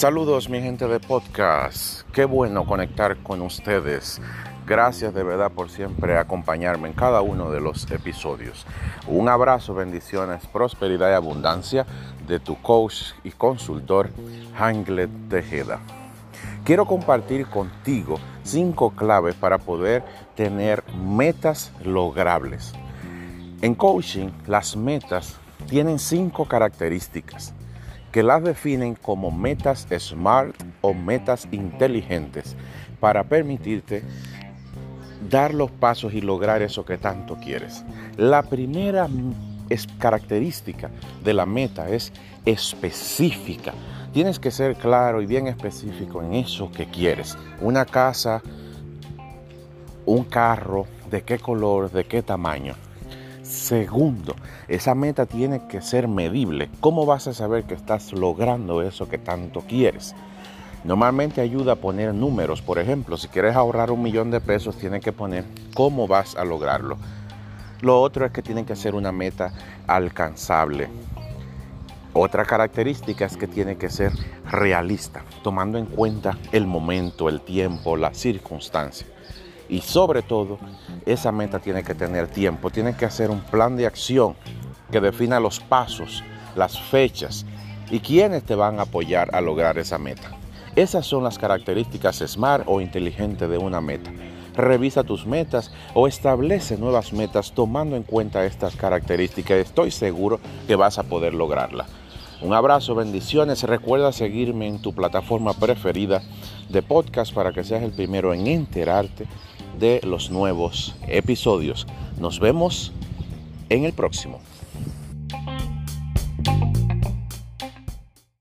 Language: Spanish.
Saludos mi gente de podcast, qué bueno conectar con ustedes. Gracias de verdad por siempre acompañarme en cada uno de los episodios. Un abrazo, bendiciones, prosperidad y abundancia de tu coach y consultor Hanglet Tejeda. Quiero compartir contigo cinco claves para poder tener metas logrables. En coaching, las metas tienen cinco características que las definen como metas SMART o metas inteligentes para permitirte dar los pasos y lograr eso que tanto quieres. La primera característica de la meta es específica. Tienes que ser claro y bien específico en eso que quieres. Una casa, un carro, de qué color, de qué tamaño. Segundo, esa meta tiene que ser medible. ¿Cómo vas a saber que estás logrando eso que tanto quieres? Normalmente ayuda a poner números. Por ejemplo, si quieres ahorrar un millón de pesos, tienes que poner cómo vas a lograrlo. Lo otro es que tiene que ser una meta alcanzable. Otra característica es que tiene que ser realista, tomando en cuenta el momento, el tiempo, la circunstancia. Y sobre todo, esa meta tiene que tener tiempo, tiene que hacer un plan de acción que defina los pasos, las fechas y quiénes te van a apoyar a lograr esa meta. Esas son las características SMART o inteligente de una meta. Revisa tus metas o establece nuevas metas tomando en cuenta estas características. Estoy seguro que vas a poder lograrla. Un abrazo, bendiciones. Recuerda seguirme en tu plataforma preferida de podcast para que seas el primero en enterarte de los nuevos episodios. Nos vemos en el próximo.